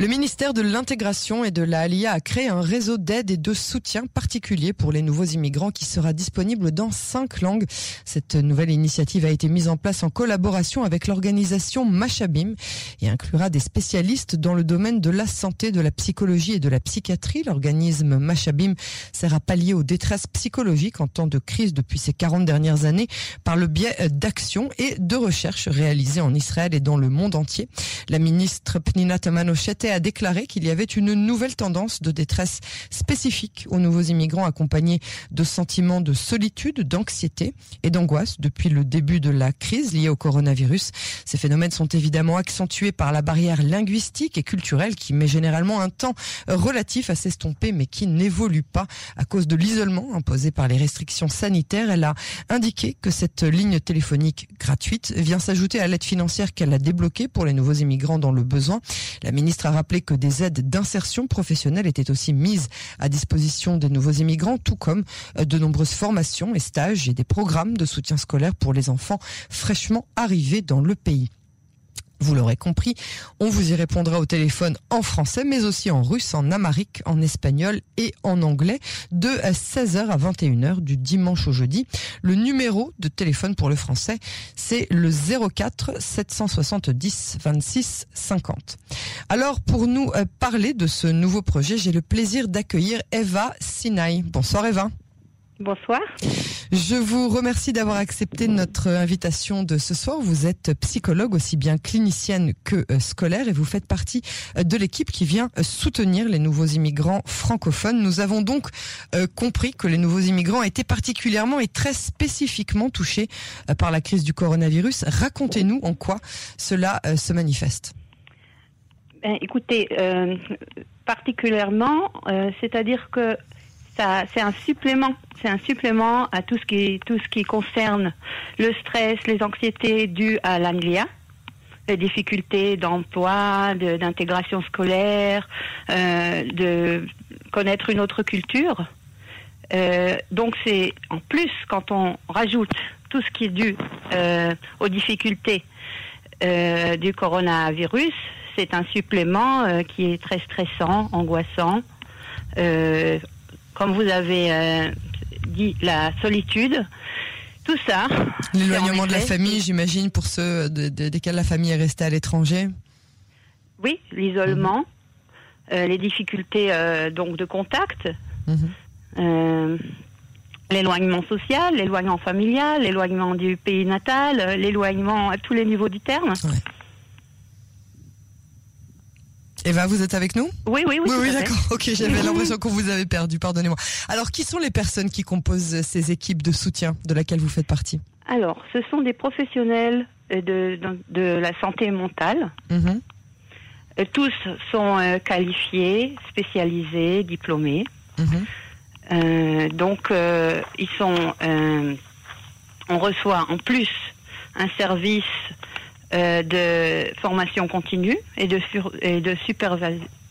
Le ministère de l'Intégration et de la a créé un réseau d'aide et de soutien particulier pour les nouveaux immigrants qui sera disponible dans cinq langues. Cette nouvelle initiative a été mise en place en collaboration avec l'organisation Machabim et inclura des spécialistes dans le domaine de la santé, de la psychologie et de la psychiatrie. L'organisme Machabim sert à pallier aux détresses psychologiques en temps de crise depuis ces 40 dernières années par le biais d'actions et de recherches réalisées en Israël et dans le monde entier. La ministre Pnina A déclaré qu'il y avait une nouvelle tendance de détresse spécifique aux nouveaux immigrants accompagnés de sentiments de solitude, d'anxiété et d'angoisse depuis le début de la crise liée au coronavirus. Ces phénomènes sont évidemment accentués par la barrière linguistique et culturelle qui met généralement un temps relatif à s'estomper mais qui n'évolue pas à cause de l'isolement imposé par les restrictions sanitaires. Elle a indiqué que cette ligne téléphonique gratuite vient s'ajouter à l'aide financière qu'elle a débloquée pour les nouveaux immigrants dans le besoin. La ministre a rappelé que des aides d'insertion professionnelle étaient aussi mises à disposition des nouveaux immigrants, tout comme euh, de nombreuses formations et stages et des programmes de soutien scolaire pour les enfants fraîchement arrivés dans le pays. Vous l'aurez compris, on vous y répondra au téléphone en français, mais aussi en russe, en amérique, en espagnol et en anglais de 16h à 21h du dimanche au jeudi. Le numéro de téléphone pour le français, c'est le 04 770 26 50. Alors, pour nous euh, parler de ce nouveau projet, j'ai le plaisir d'accueillir Eva Sinai. Bonsoir Eva. Bonsoir. Je vous remercie d'avoir accepté notre invitation de ce soir. Vous êtes psychologue aussi bien clinicienne que euh, scolaire et vous faites partie euh, de l'équipe qui vient euh, soutenir les nouveaux immigrants francophones. Nous avons donc compris que les nouveaux immigrants étaient particulièrement et très spécifiquement touchés par la crise du coronavirus. Racontez-nous en quoi cela se manifeste. Ben, écoutez, particulièrement, c'est-à-dire que c'est un supplément, c'est un supplément à tout ce qui concerne le stress, les anxiétés dues à l'anglia, les difficultés d'emploi, d'intégration scolaire, euh, de connaître une autre culture. Euh, donc c'est en plus quand on rajoute tout ce qui est dû euh, aux difficultés du coronavirus, c'est un supplément qui est très stressant, angoissant comme vous avez euh, dit, la solitude, tout ça. L'éloignement de la famille, j'imagine, pour ceux desquels la famille est restée à l'étranger. Oui, l'isolement, mhm. euh, les difficultés euh, donc de contact, mhm. l'éloignement social, l'éloignement familial, l'éloignement du pays natal, l'éloignement à tous les niveaux du terme. Eva, vous êtes avec nous? Oui, oui, oui. Oui, oui d'accord. Ok, j'avais l'impression qu'on vous avait perdu. Pardonnez-moi. Alors, qui sont les personnes qui composent ces équipes de soutien de laquelle vous faites partie? Alors, ce sont des professionnels de, de, la santé mentale. Mhm. Euh, tous sont euh, qualifiés, spécialisés, diplômés. Mhm. Euh, donc, ils sont. on reçoit en plus un service euh, de formation continue et de, et de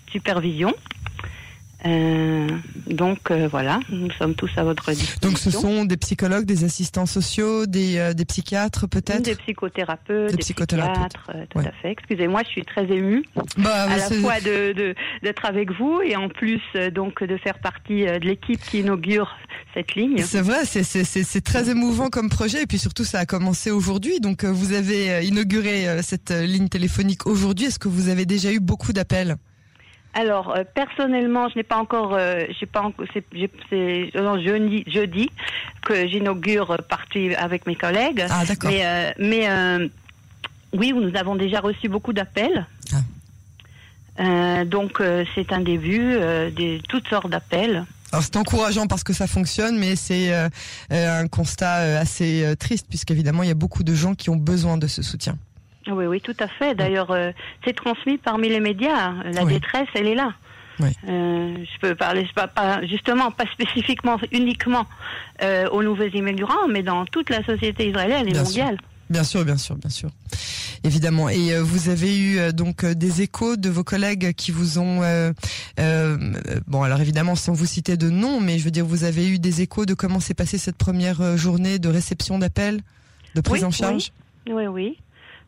supervision. Euh, donc euh, voilà, nous sommes tous à votre disposition. Donc ce sont des psychologues, des assistants sociaux, des, euh, des psychiatres peut-être Des psychothérapeutes, des, psychiatres, tout à fait. Excusez-moi, je suis très émue bah, à la fois de, d'être avec vous et en plus donc de faire partie de l'équipe qui inaugure cette ligne. C'est vrai, c'est très émouvant comme projet et puis surtout ça a commencé aujourd'hui. Donc vous avez inauguré cette ligne téléphonique aujourd'hui. Est-ce que vous avez déjà eu beaucoup d'appels? Alors euh, personnellement, je n'ai pas encore, euh, j'ai pas encore, c'est, jeudi, jeudi que j'inaugure partie avec mes collègues. Ah d'accord. Mais, euh, mais oui, nous avons déjà reçu beaucoup d'appels. Ah. donc c'est un début de toutes sortes d'appels. Alors c'est encourageant parce que ça fonctionne, mais c'est un constat assez triste puisqu'évidemment il y a beaucoup de gens qui ont besoin de ce soutien. Oui, oui, tout à fait. D'ailleurs, euh, c'est transmis parmi les médias. La détresse, elle est là. Oui. Euh, je peux parler pas, pas, justement pas spécifiquement uniquement euh, aux nouveaux immigrants, mais dans toute la société israélienne et mondiale. Bien sûr, bien sûr, bien sûr, évidemment. Et vous avez eu donc des échos de vos collègues qui vous ont, bon alors évidemment sans vous citer de nom, mais je veux dire vous avez eu des échos de comment s'est passée cette première journée de réception d'appels, de prise en charge? Oui, oui. oui.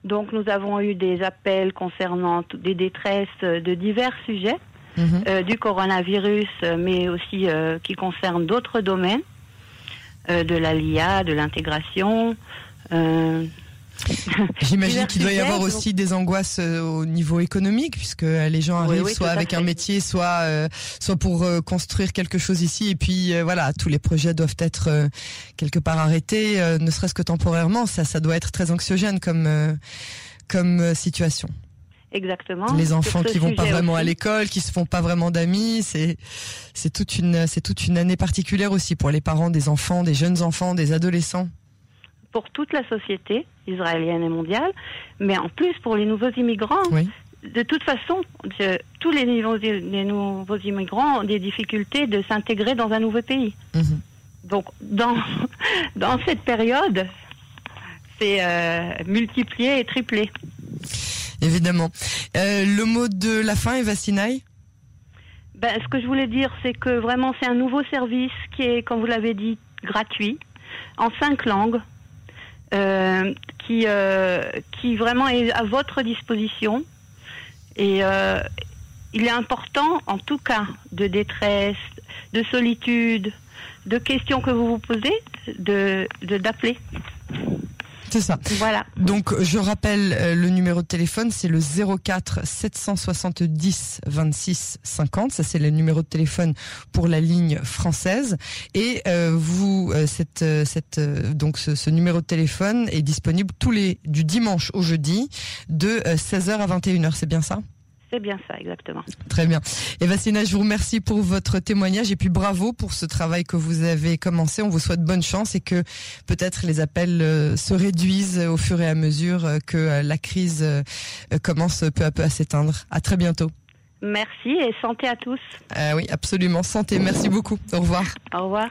Donc nous avons eu des appels concernant des détresses de divers sujets, mhm. du coronavirus, mais aussi qui concernent d'autres domaines, de la LIA, de l'intégration. J'imagine qu'il doit y avoir aussi des angoisses euh, au niveau économique, puisque euh, les gens arrivent soit avec un métier, soit euh, soit pour construire quelque chose ici, et puis voilà, tous les projets doivent être quelque part arrêtés, ne serait-ce que temporairement. Ça, ça doit être très anxiogène comme comme situation. Exactement. Les enfants qui vont pas vraiment à l'école, qui se font pas vraiment d'amis, c'est c'est toute une c'est toute une année particulière aussi pour les parents des enfants, des jeunes enfants, des adolescents pour toute la société israélienne et mondiale, mais en plus pour les nouveaux immigrants. De toute façon, tous les, les, nouveaux immigrants ont des difficultés de s'intégrer dans un nouveau pays. Mhm. Donc, dans, dans cette période, c'est euh, multiplié et triplé. Évidemment. Euh, le mot de la fin, Eva Sinaï ben, Ce que je voulais dire, c'est que vraiment, c'est un nouveau service qui est, comme vous l'avez dit, gratuit, en cinq langues, euh, qui, euh, qui vraiment est à votre disposition. Et euh, il est important, en tout cas, de détresse, de solitude, de questions que vous vous posez, de d'appeler. C'est ça. Voilà. Donc je rappelle euh, le numéro de téléphone, c'est le 04 770 26 50. Ça c'est le numéro de téléphone pour la ligne française. Et euh, vous, euh, cette, cette, donc ce, ce, numéro de téléphone est disponible tous les du dimanche au jeudi de 16h à 21h. C'est bien ça? C'est bien ça, exactement. Très bien. Et Vassina, je vous remercie pour votre témoignage et puis bravo pour ce travail que vous avez commencé. On vous souhaite bonne chance et que peut-être les appels euh, se réduisent au fur et à mesure euh, que euh, la crise commence peu à peu à s'éteindre. À très bientôt. Merci et santé à tous. oui, absolument. Santé. Merci beaucoup. Au revoir. Au revoir.